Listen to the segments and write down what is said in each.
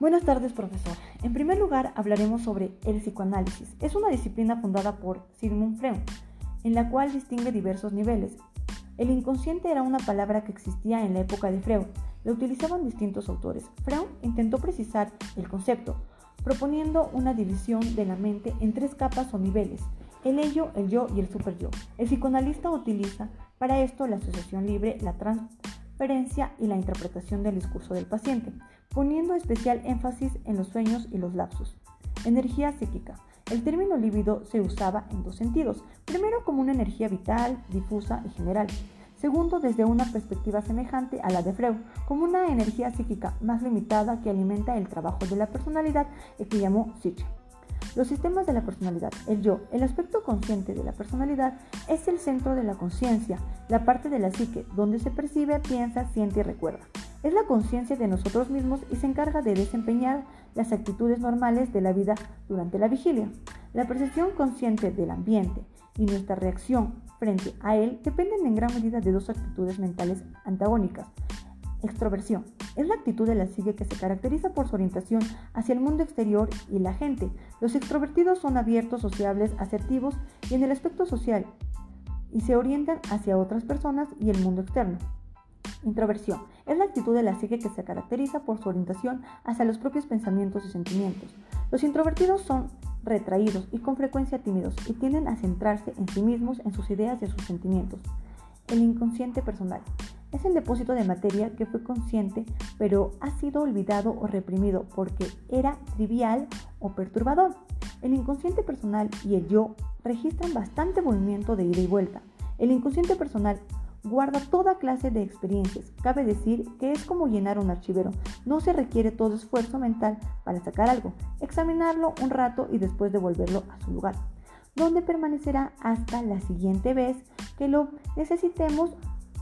Buenas tardes, profesor. En primer lugar, hablaremos sobre el psicoanálisis. Es una disciplina fundada por Sigmund Freud, en la cual distingue diversos niveles. El inconsciente era una palabra que existía en la época de Freud. La utilizaban distintos autores. Freud intentó precisar el concepto, proponiendo una división de la mente en tres capas o niveles, el ello, el yo y el superyo. El psicoanalista utiliza para esto la asociación libre, la y la interpretación del discurso del paciente poniendo especial énfasis en los sueños y los lapsos. Energía psíquica. El término líbido se usaba en dos sentidos. Primero como una energía vital, difusa y general. Segundo, desde una perspectiva semejante a la de Freud, como una energía psíquica más limitada que alimenta el trabajo de la personalidad y que llamó psique. Los sistemas de la personalidad, el yo, el aspecto consciente de la personalidad, es el centro de la conciencia, la parte de la psique, donde se percibe, piensa, siente y recuerda. Es la conciencia de nosotros mismos y se encarga de desempeñar las actitudes normales de la vida durante la vigilia. La percepción consciente del ambiente y nuestra reacción frente a él dependen en gran medida de dos actitudes mentales antagónicas. Extroversión es la actitud de la psique que se caracteriza por su orientación hacia el mundo exterior y la gente. Los extrovertidos son abiertos, sociables, asertivos y en el aspecto social y se orientan hacia otras personas y el mundo externo. Introversión es la actitud de la psique que se caracteriza por su orientación hacia los propios pensamientos y sentimientos. Los introvertidos son retraídos y con frecuencia tímidos y tienden a centrarse en sí mismos, en sus ideas y en sus sentimientos. El inconsciente personal es el depósito de materia que fue consciente pero ha sido olvidado o reprimido porque era trivial o perturbador. El inconsciente personal y el yo registran bastante movimiento de ida y vuelta. El inconsciente personal guarda toda clase de experiencias. Cabe decir que es como llenar un archivero. No se requiere todo esfuerzo mental para sacar algo, examinarlo un rato y después devolverlo a su lugar, donde permanecerá hasta la siguiente vez que lo necesitemos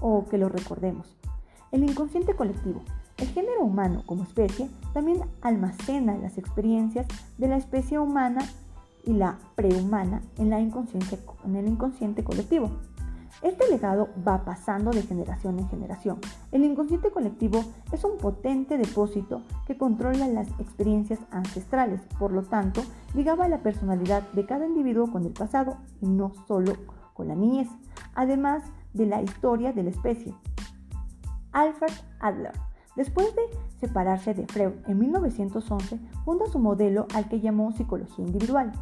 o que lo recordemos. El inconsciente colectivo. El género humano como especie también almacena las experiencias de la especie humana y la prehumana en, la en el inconsciente colectivo. Este legado va pasando de generación en generación. El inconsciente colectivo es un potente depósito que controla las experiencias ancestrales, por lo tanto, ligaba la personalidad de cada individuo con el pasado y no solo con la niñez, además de la historia de la especie. Alfred Adler, después de separarse de Freud en 1911, funda su modelo al que llamó psicología individual.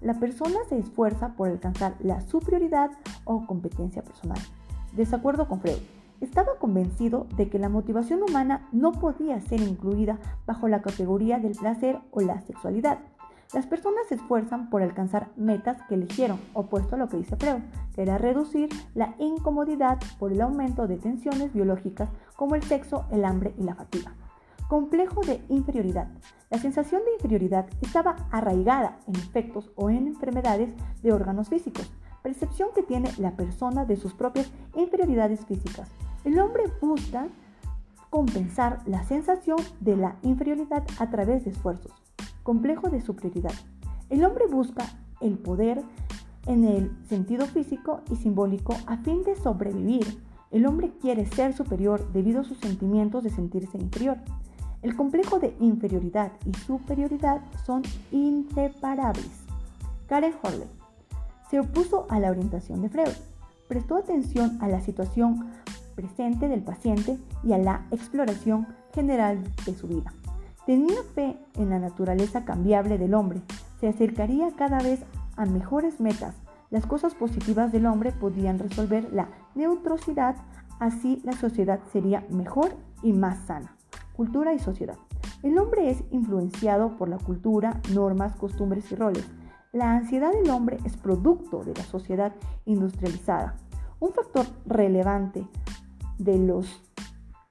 La persona se esfuerza por alcanzar la superioridad o competencia personal. Desacuerdo con Freud. Estaba convencido de que la motivación humana no podía ser incluida bajo la categoría del placer o la sexualidad. Las personas se esfuerzan por alcanzar metas que eligieron, opuesto a lo que dice Freud, que era reducir la incomodidad por el aumento de tensiones biológicas como el sexo, el hambre y la fatiga. Complejo de inferioridad. La sensación de inferioridad estaba arraigada en efectos o en enfermedades de órganos físicos, percepción que tiene la persona de sus propias inferioridades físicas. El hombre busca compensar la sensación de la inferioridad a través de esfuerzos. Complejo de superioridad. El hombre busca el poder en el sentido físico y simbólico a fin de sobrevivir. El hombre quiere ser superior debido a sus sentimientos de sentirse inferior. El complejo de inferioridad y superioridad son inseparables. Karen Horley se opuso a la orientación de Freud. Prestó atención a la situación presente del paciente y a la exploración general de su vida. Tenía fe en la naturaleza cambiable del hombre. Se acercaría cada vez a mejores metas. Las cosas positivas del hombre podían resolver la neutrosidad, así la sociedad sería mejor y más sana cultura y sociedad. El hombre es influenciado por la cultura, normas, costumbres y roles. La ansiedad del hombre es producto de la sociedad industrializada. Un factor relevante de los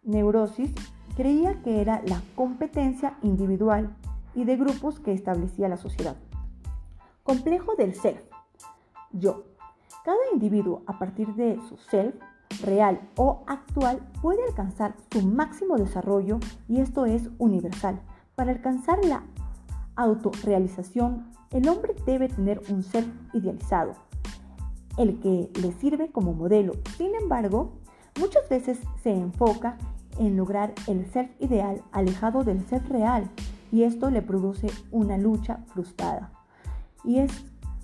neurosis creía que era la competencia individual y de grupos que establecía la sociedad. Complejo del self. Yo. Cada individuo a partir de su self real o actual puede alcanzar su máximo desarrollo y esto es universal. Para alcanzar la autorrealización, el hombre debe tener un ser idealizado, el que le sirve como modelo. Sin embargo, muchas veces se enfoca en lograr el ser ideal alejado del ser real. y esto le produce una lucha frustrada. Y es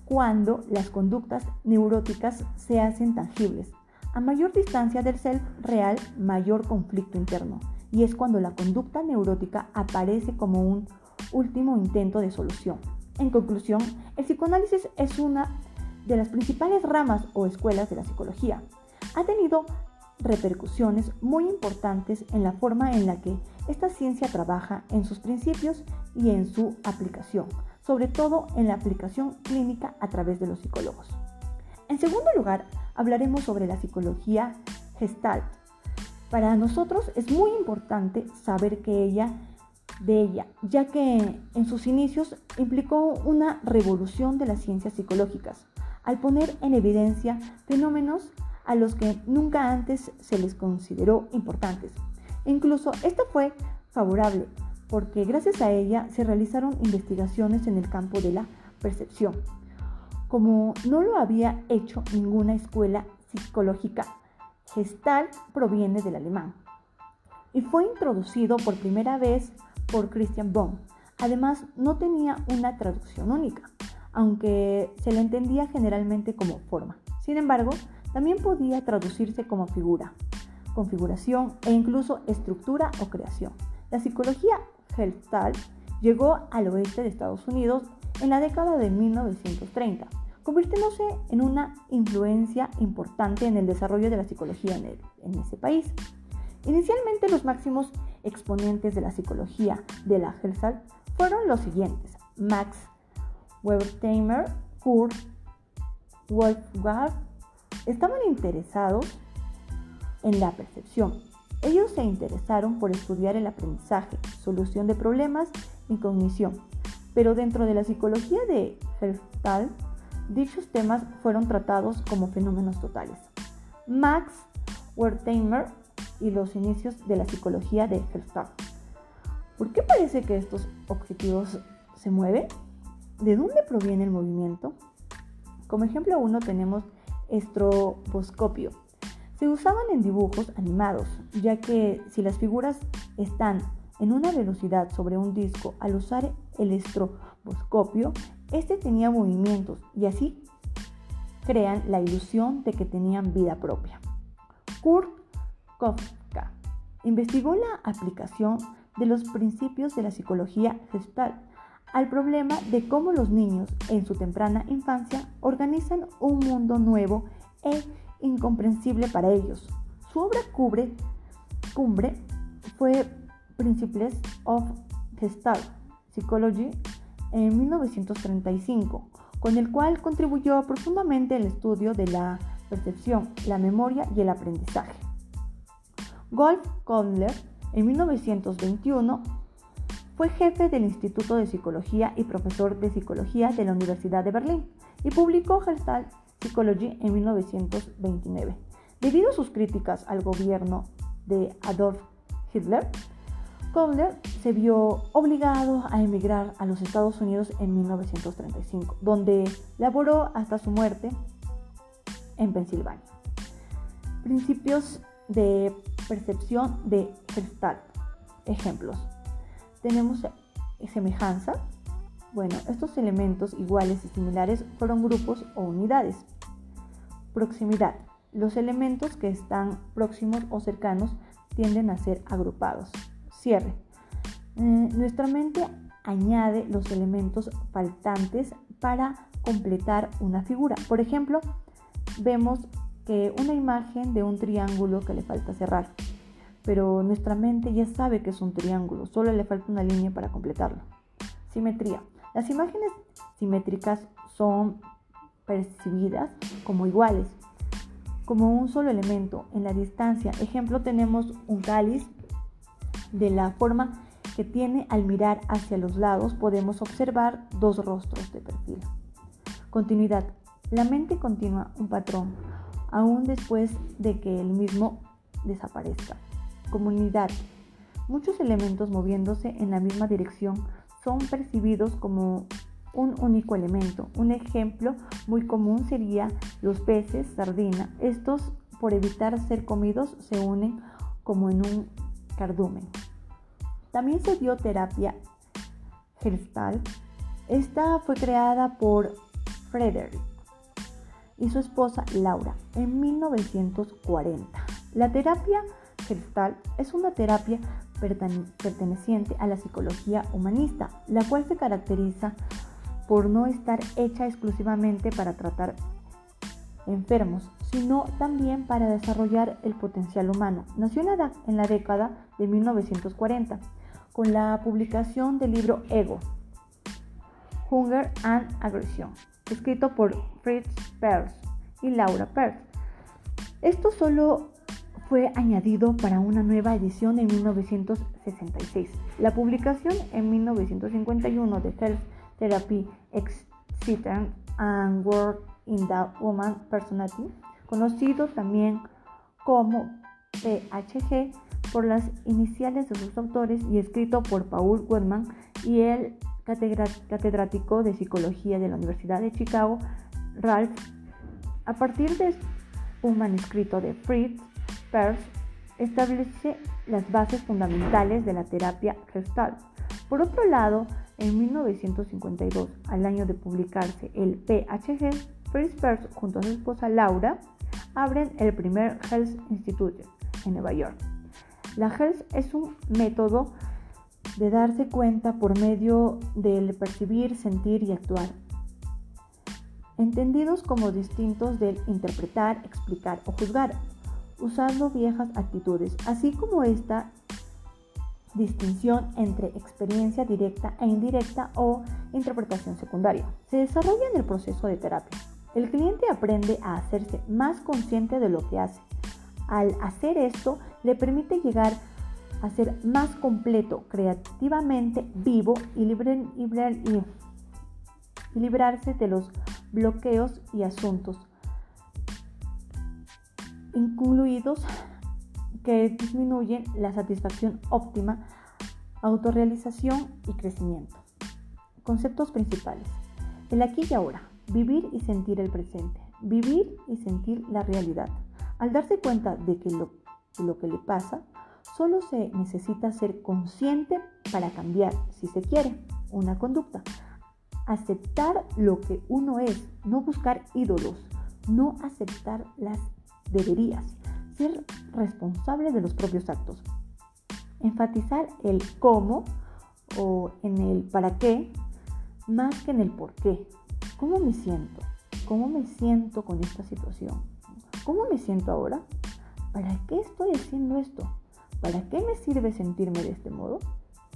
cuando las conductas neuróticas se hacen tangibles. A mayor distancia del self real, mayor conflicto interno. Y es cuando la conducta neurótica aparece como un último intento de solución. En conclusión, el psicoanálisis es una de las principales ramas o escuelas de la psicología. Ha tenido repercusiones muy importantes en la forma en la que esta ciencia trabaja en sus principios y en su aplicación, sobre todo en la aplicación clínica a través de los psicólogos. En segundo lugar, hablaremos sobre la psicología gestalt. Para nosotros es muy importante saber que ella de ella, ya que en sus inicios implicó una revolución de las ciencias psicológicas, al poner en evidencia fenómenos a los que nunca antes se les consideró importantes. incluso esta fue favorable porque gracias a ella se realizaron investigaciones en el campo de la percepción, como no lo había hecho ninguna escuela psicológica. Gestalt proviene del alemán y fue introducido por primera vez por Christian Bohm. Además, no tenía una traducción única, aunque se le entendía generalmente como forma. Sin embargo, también podía traducirse como figura, configuración e incluso estructura o creación. La psicología Gestalt llegó al oeste de Estados Unidos en la década de 1930, convirtiéndose en una influencia importante en el desarrollo de la psicología en, ese país. Inicialmente los máximos exponentes de la psicología de la Gestalt fueron los siguientes: Max Weber-Tamer, Kurt Wolfgang estaban interesados en la percepción. Ellos se interesaron por estudiar el aprendizaje, solución de problemas y cognición. Pero dentro de la psicología de Gestalt, dichos temas fueron tratados como fenómenos totales. Max Wertheimer y los inicios de la psicología de Gestalt. ¿Por qué parece que estos objetivos se mueven? ¿De dónde proviene el movimiento? Como ejemplo uno tenemos estroboscopio. Se usaban en dibujos animados, ya que si las figuras están en una velocidad sobre un disco, al usar el estroboscopio, este tenía movimientos y así crean la ilusión de que tenían vida propia. Kurt Kofka investigó la aplicación de los principios de la psicología gestal al problema de cómo los niños en su temprana infancia organizan un mundo nuevo e incomprensible para ellos. Su obra cumbre fue Principles of Gestalt Psychology en 1935, con el cual contribuyó profundamente al estudio de la percepción, la memoria y el aprendizaje. Golf Kohler en 1921 fue jefe del Instituto de Psicología y profesor de Psicología de la Universidad de Berlín y publicó Gestalt Psychology en 1929. Debido a sus críticas al gobierno de Adolf Hitler, Kohler se vio obligado a emigrar a los Estados Unidos en 1935, donde laboró hasta su muerte en Pensilvania. Principios de percepción de Gestalt. Ejemplos tenemos semejanza. Bueno, estos elementos iguales y similares fueron grupos o unidades. Proximidad. Los elementos que están próximos o cercanos tienden a ser agrupados. Cierre. Eh, nuestra mente añade los elementos faltantes para completar una figura. Por ejemplo, vemos que una imagen de un triángulo que le falta cerrar pero nuestra mente ya sabe que es un triángulo, solo le falta una línea para completarlo. Simetría. Las imágenes simétricas son percibidas como iguales, como un solo elemento en la distancia. Ejemplo, tenemos un cáliz de la forma que tiene al mirar hacia los lados, podemos observar dos rostros de perfil. Continuidad. La mente continúa un patrón, aún después de que el mismo desaparezca comunidad. Muchos elementos moviéndose en la misma dirección son percibidos como un único elemento. Un ejemplo muy común sería los peces sardina. Estos, por evitar ser comidos, se unen como en un cardumen. También se dio terapia Gestalt. Esta fue creada por Frederick y su esposa Laura en 1940. La terapia Gestalt es una terapia perteneciente a la psicología humanista, la cual se caracteriza por no estar hecha exclusivamente para tratar enfermos, sino también para desarrollar el potencial humano. Nació en la, década de 1940 con la publicación del libro Ego, Hunger and Aggression, escrito por Fritz Perls y Laura Perls. Esto solo fue añadido para una nueva edición en 1966. La publicación en 1951 de Health Therapy Existence and Work in the Human Personality, conocido también como PHG por las iniciales de sus autores y escrito por Paul Goodman y el catedrático de psicología de la Universidad de Chicago, Ralph, a partir de un manuscrito de Fritz Perls, establece las bases fundamentales de la terapia Gestalt. Por otro lado, en 1952, al año de publicarse el PHG, Fritz Perls junto a su esposa Laura abren el primer Health Institute en Nueva York. La Health es un método de darse cuenta por medio del percibir, sentir y actuar, entendidos como distintos del interpretar, explicar o juzgar, usando viejas actitudes, así como esta distinción entre experiencia directa e indirecta o interpretación secundaria. Se desarrolla en el proceso de terapia. El cliente aprende a hacerse más consciente de lo que hace. Al hacer esto, le permite llegar a ser más completo, creativamente vivo y, libre, librarse de los bloqueos y asuntos, incluidos que disminuyen la satisfacción óptima, autorrealización y crecimiento. Conceptos principales. El aquí y ahora. Vivir y sentir el presente. Vivir y sentir la realidad. Al darse cuenta de que lo, lo que le pasa, solo se necesita ser consciente para cambiar, si se quiere, una conducta. Aceptar lo que uno es, no buscar ídolos, no aceptar las deberías, ser responsable de los propios actos. Enfatizar el cómo o en el para qué más que en el por qué. ¿Cómo me siento? ¿Cómo me siento con esta situación? ¿Cómo me siento ahora? ¿Para qué estoy haciendo esto? ¿Para qué me sirve sentirme de este modo?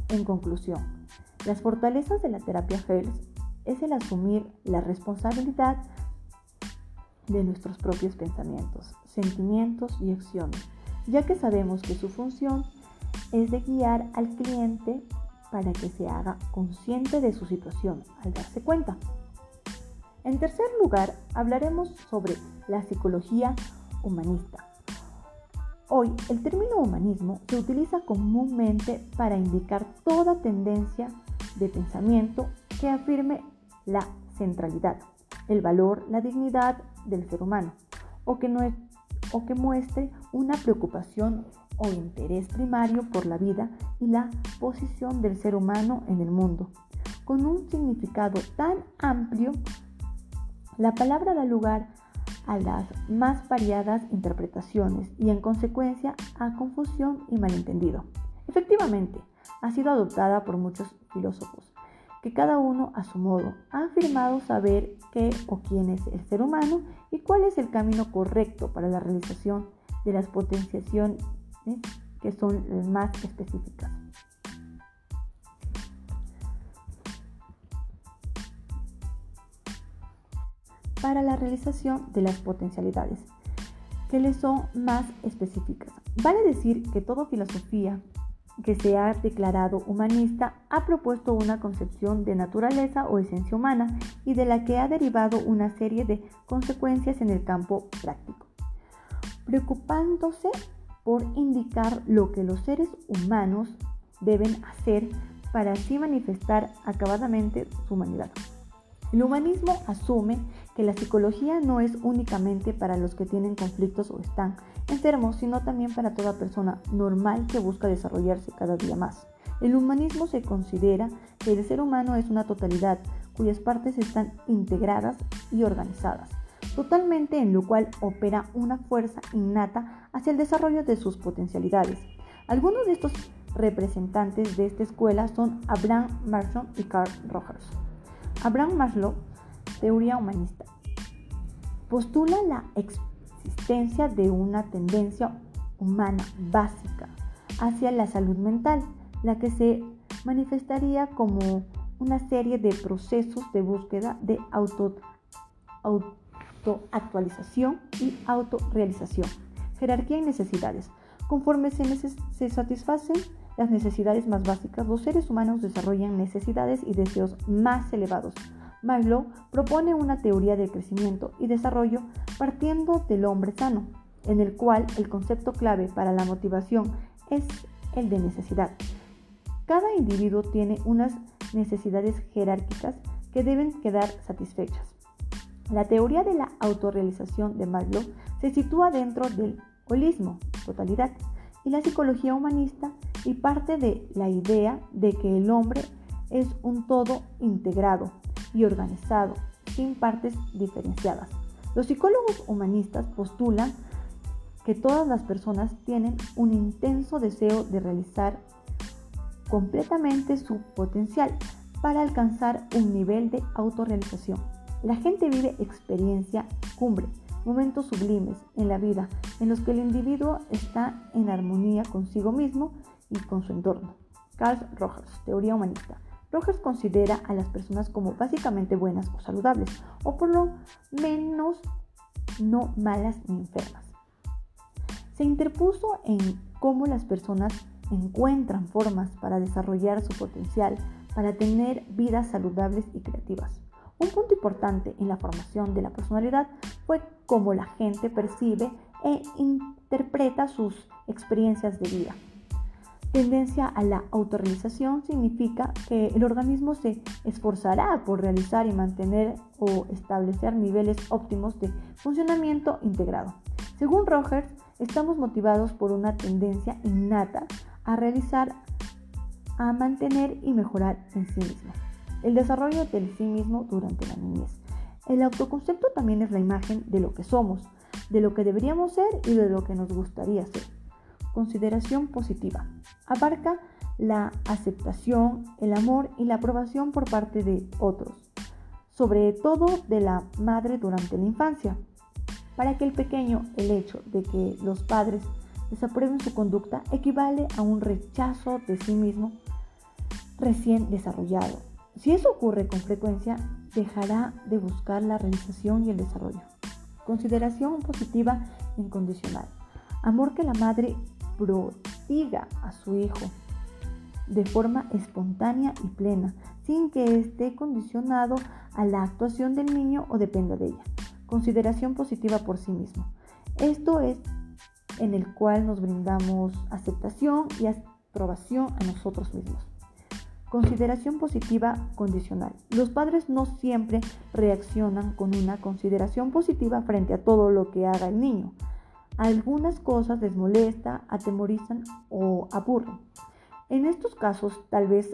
En conclusión, las fortalezas de la terapia Health es el asumir la responsabilidad de nuestros propios pensamientos, sentimientos y acciones, ya que sabemos que su función es de guiar al cliente para que se haga consciente de su situación al darse cuenta. En tercer lugar, hablaremos sobre la psicología humanista. Hoy, el término humanismo se utiliza comúnmente para indicar toda tendencia de pensamiento que afirme la centralidad, el valor, la dignidad del ser humano, o que, no o que muestre una preocupación o interés primario por la vida y la posición del ser humano en el mundo. Con un significado tan amplio la palabra da lugar a las más variadas interpretaciones y en consecuencia a confusión y malentendido. Efectivamente, ha sido adoptada por muchos filósofos, que cada uno a su modo ha afirmado saber qué o quién es el ser humano y cuál es el camino correcto para la realización de las potenciaciones que son las más específicas. para la realización de las potencialidades, que les son más específicas. Vale decir que toda filosofía que se ha declarado humanista ha propuesto una concepción de naturaleza o esencia humana y de la que ha derivado una serie de consecuencias en el campo práctico, preocupándose por indicar lo que los seres humanos deben hacer para así manifestar acabadamente su humanidad. El humanismo asume que la psicología no es únicamente para los que tienen conflictos o están enfermos, sino también para toda persona normal que busca desarrollarse cada día más El humanismo se considera que el ser humano es una totalidad cuyas partes están integradas y organizadas, totalmente en lo cual opera una fuerza innata hacia el desarrollo de sus potencialidades. Algunos de estos representantes de esta escuela son Abraham Maslow y Carl Rogers. Abraham Maslow, teoría humanista, postula la existencia de una tendencia humana básica hacia la salud mental, la que se manifestaría como una serie de procesos de búsqueda de auto, autoactualización y autorrealización, jerarquía y necesidades. Conforme se, se satisfacen las necesidades más básicas, los seres humanos desarrollan necesidades y deseos más elevados. Maslow propone una teoría del crecimiento y desarrollo partiendo del hombre sano, en el cual el concepto clave para la motivación es el de necesidad. Cada individuo tiene unas necesidades jerárquicas que deben quedar satisfechas. La teoría de la autorrealización de Maslow se sitúa dentro del holismo, totalidad, y la psicología humanista y parte de la idea de que el hombre es un todo integrado y organizado, sin partes diferenciadas. Los psicólogos humanistas postulan que todas las personas tienen un intenso deseo de realizar completamente su potencial para alcanzar un nivel de autorrealización. La gente vive experiencia cumbre, momentos sublimes en la vida en los que el individuo está en armonía consigo mismo y con su entorno. Carl Rogers, teoría humanista. Rogers considera a las personas como básicamente buenas o saludables, o por lo menos no malas ni enfermas. Se interpuso en cómo las personas encuentran formas para desarrollar su potencial, para tener vidas saludables y creativas. Un punto importante en la formación de la personalidad fue cómo la gente percibe e interpreta sus experiencias de vida. Tendencia a la autorrealización significa que el organismo se esforzará por realizar y mantener o establecer niveles óptimos de funcionamiento integrado. Según Rogers, estamos motivados por una tendencia innata a realizar, a mantener y mejorar en sí mismo. El desarrollo del sí mismo durante la niñez. El autoconcepto también es la imagen de lo que somos, de lo que deberíamos ser y de lo que nos gustaría ser. Consideración positiva. Abarca la aceptación, el amor y la aprobación por parte de otros, sobre todo de la madre durante la infancia. Para que el pequeño, el hecho de que los padres desaprueben su conducta equivale a un rechazo de sí mismo recién desarrollado. Si eso ocurre con frecuencia, dejará de buscar la realización y el desarrollo. Consideración positiva incondicional. Amor que la madre prodiga a su hijo de forma espontánea y plena, sin que esté condicionado a la actuación del niño o dependa de ella. Consideración positiva por sí mismo. Esto es en el cual nos brindamos aceptación y aprobación a nosotros mismos. Consideración positiva condicional. Los padres no siempre reaccionan con una consideración positiva frente a todo lo que haga el niño. Algunas cosas les molesta, atemorizan o aburren. En estos casos tal vez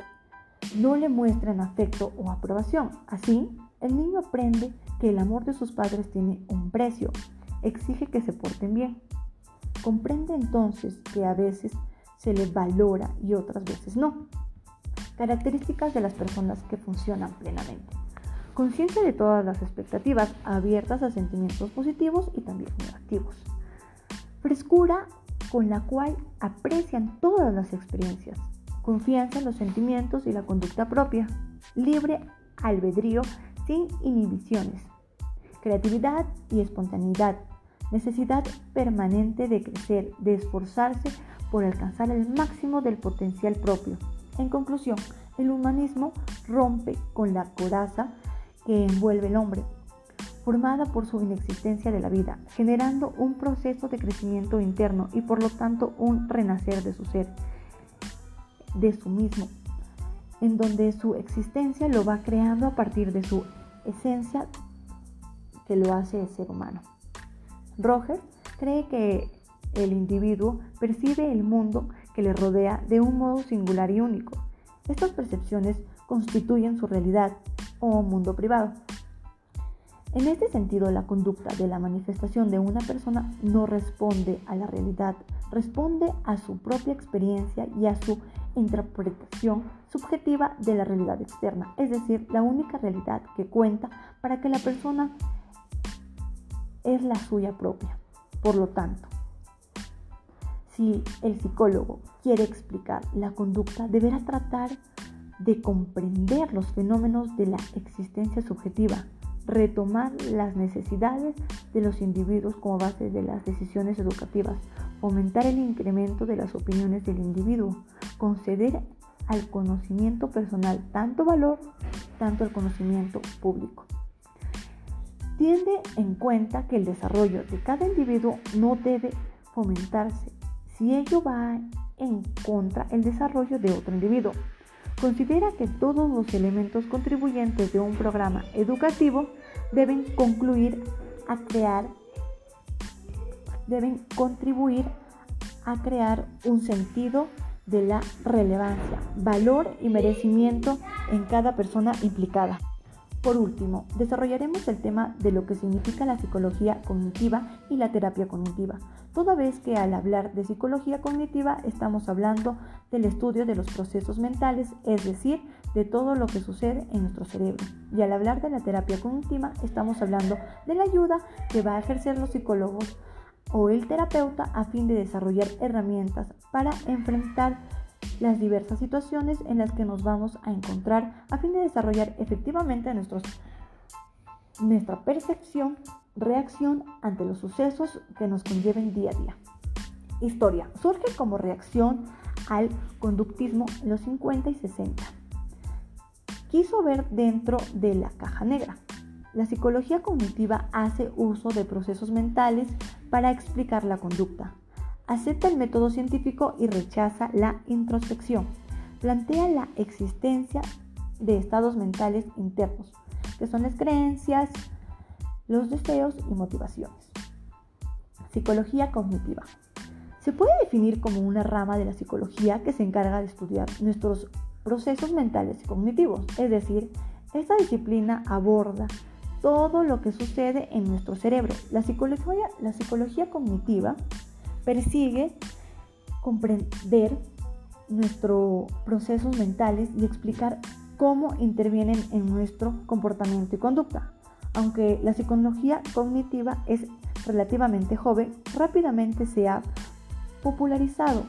no le muestren afecto o aprobación. Así, el niño aprende que el amor de sus padres tiene un precio. Exige que se porten bien. Comprende entonces que a veces se le valora y otras veces no. Características de las personas que funcionan plenamente. Conciencia de todas las expectativas, abiertas a sentimientos positivos y también negativos. Frescura con la cual aprecian todas las experiencias. Confianza en los sentimientos y la conducta propia. Libre albedrío sin inhibiciones. Creatividad y espontaneidad necesidad permanente de crecer, de esforzarse por alcanzar el máximo del potencial propio. En conclusión, el humanismo rompe con la coraza que envuelve el hombre, formada por su inexistencia de la vida, generando un proceso de crecimiento interno y por lo tanto un renacer de su ser, de su mismo, en donde su existencia lo va creando a partir de su esencia que lo hace ser humano. Roger cree que el individuo percibe el mundo que le rodea de un modo singular y único. Estas percepciones constituyen su realidad o mundo privado. En este sentido, la conducta de la manifestación de una persona no responde a la realidad, responde a su propia experiencia y a su interpretación subjetiva de la realidad externa, es decir, la única realidad que cuenta para que la persona es la suya propia. Por lo tanto, si el psicólogo quiere explicar la conducta, deberá tratar de comprender los fenómenos de la existencia subjetiva, retomar las necesidades de los individuos como base de las decisiones educativas, fomentar el incremento de las opiniones del individuo, conceder al conocimiento personal tanto valor, tanto al conocimiento público. Tiende en cuenta que el desarrollo de cada individuo no debe fomentarse si ello va en contra el desarrollo de otro individuo. Considera que todos los elementos contribuyentes de un programa educativo deben concluir a crear deben contribuir a crear un sentido de la relevancia, valor y merecimiento en cada persona implicada. Por último, desarrollaremos el tema de lo que significa la psicología cognitiva y la terapia cognitiva, toda vez que al hablar de psicología cognitiva estamos hablando del estudio de los procesos mentales, es decir, de todo lo que sucede en nuestro cerebro. Y al hablar de la terapia cognitiva estamos hablando de la ayuda que va a ejercer los psicólogos o el terapeuta a fin de desarrollar herramientas para enfrentar las diversas situaciones en las que nos vamos a encontrar a fin de desarrollar efectivamente nuestros, nuestra percepción, reacción ante los sucesos que nos conlleven día a día. Historia. Surge como reacción al conductismo en los 50 y 60. Quiso ver dentro de la caja negra. La psicología cognitiva hace uso de procesos mentales para explicar la conducta acepta el método científico y rechaza la introspección. Plantea la existencia de estados mentales internos, que son las creencias, los deseos y motivaciones. Psicología cognitiva. Se puede definir como una rama de la psicología que se encarga de estudiar nuestros procesos mentales y cognitivos, es decir, esta disciplina aborda todo lo que sucede en nuestro cerebro. La psicología, la psicología cognitiva persigue comprender nuestros procesos mentales y explicar cómo intervienen en nuestro comportamiento y conducta. Aunque la psicología cognitiva es relativamente joven, rápidamente se ha popularizado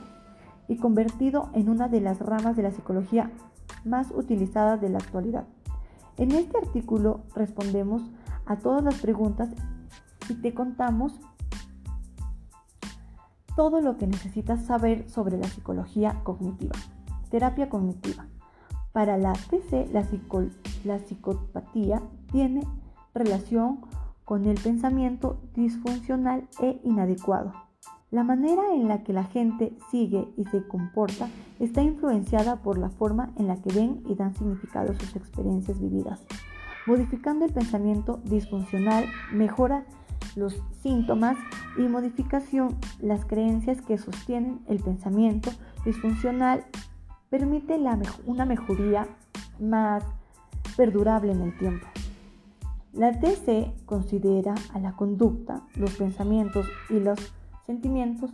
y convertido en una de las ramas de la psicología más utilizadas de la actualidad. En este artículo respondemos a todas las preguntas y te contamos todo lo que necesitas saber sobre la psicología cognitiva. Terapia cognitiva. Para la TC, la, psicopatía tiene relación con el pensamiento disfuncional e inadecuado. La manera en la que la gente sigue y se comporta está influenciada por la forma en la que ven y dan significado a sus experiencias vividas. Modificando el pensamiento disfuncional mejora los síntomas y modificación, las creencias que sostienen el pensamiento disfuncional permite una mejoría más perdurable en el tiempo. La TC considera a la conducta, los pensamientos y los sentimientos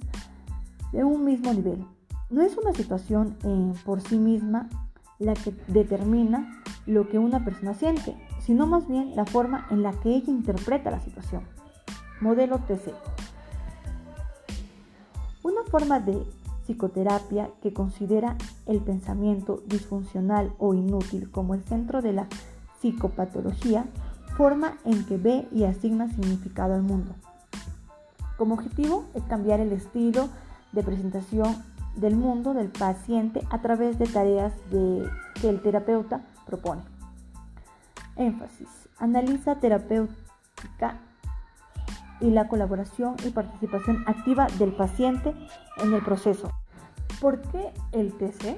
de un mismo nivel. No es una situación por sí misma la que determina lo que una persona siente, sino más bien la forma en la que ella interpreta la situación. Modelo TC. Una forma de psicoterapia que considera el pensamiento disfuncional o inútil como el centro de la psicopatología, forma en que ve y asigna significado al mundo. Como objetivo es cambiar el estilo de presentación del mundo del paciente a través de tareas que el terapeuta propone. Énfasis. Analiza terapéutica y la colaboración y participación activa del paciente en el proceso. ¿Por qué el TC?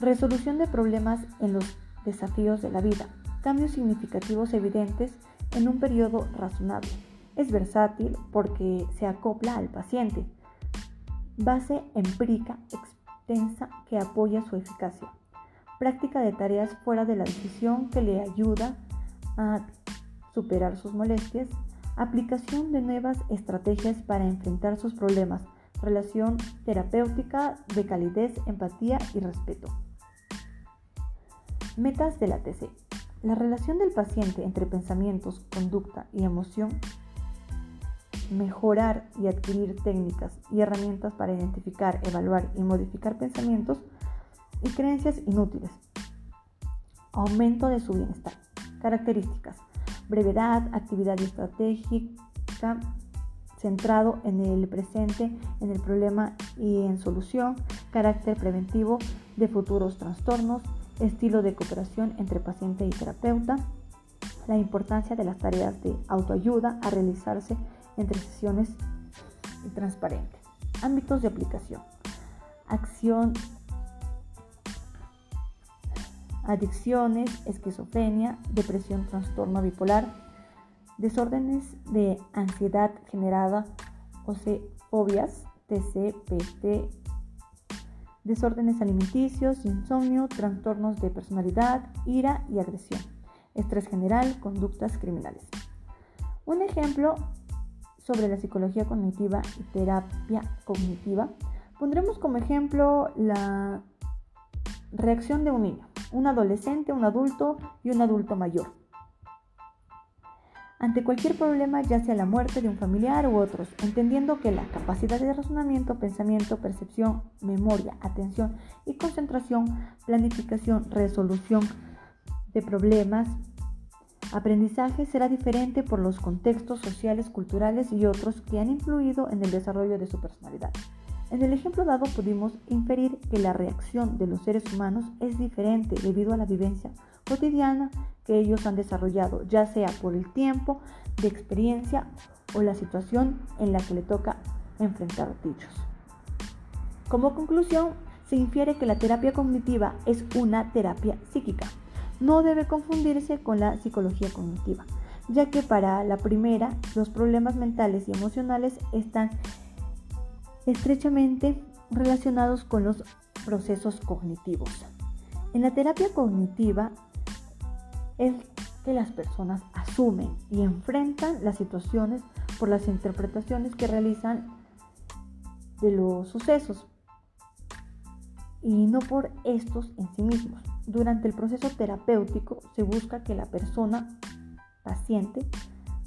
Resolución de problemas en los desafíos de la vida, cambios significativos evidentes en un periodo razonable. Es versátil porque se acopla al paciente. Base empírica extensa que apoya su eficacia. Práctica de tareas fuera de la decisión que le ayuda a superar sus molestias. Aplicación de nuevas estrategias para enfrentar sus problemas. Relación terapéutica de calidez, empatía y respeto. Metas de la TC. La relación del paciente entre pensamientos, conducta y emoción. Mejorar y adquirir técnicas y herramientas para identificar, evaluar y modificar pensamientos y creencias inútiles. Aumento de su bienestar. Características. Brevedad, actividad estratégica, centrado en el presente, en el problema y en solución, carácter preventivo de futuros trastornos, estilo de cooperación entre paciente y terapeuta, la importancia de las tareas de autoayuda a realizarse entre sesiones y. Ámbitos de aplicación. Acción, adicciones, esquizofrenia, depresión, trastorno bipolar, desórdenes de ansiedad generada o fobias, TCPT, desórdenes alimenticios, insomnio, trastornos de personalidad, ira y agresión, estrés general, conductas criminales. Un ejemplo sobre la psicología cognitiva y terapia cognitiva, pondremos como ejemplo la reacción de un niño, un adolescente, un adulto y un adulto mayor ante cualquier problema, ya sea la muerte de un familiar u otros, entendiendo que la capacidad de razonamiento, pensamiento, percepción, memoria, atención y concentración, planificación, resolución de problemas, aprendizaje será diferente por los contextos sociales, culturales y otros que han influido en el desarrollo de su personalidad. En el ejemplo dado pudimos inferir que la reacción de los seres humanos es diferente debido a la vivencia cotidiana que ellos han desarrollado, ya sea por el tiempo de experiencia o la situación en la que le toca enfrentar dichos. Como conclusión, se infiere que la terapia cognitiva es una terapia psíquica. No debe confundirse con la psicología cognitiva, ya que para la primera los problemas mentales y emocionales están estrechamente relacionados con los procesos cognitivos. En la terapia cognitiva es que las personas asumen y enfrentan las situaciones por las interpretaciones que realizan de los sucesos y no por estos en sí mismos. Durante el proceso terapéutico se busca que la persona paciente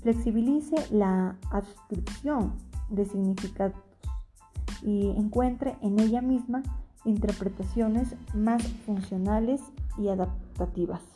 flexibilice la adscripción de significados y encuentre en ella misma interpretaciones más funcionales y adaptativas.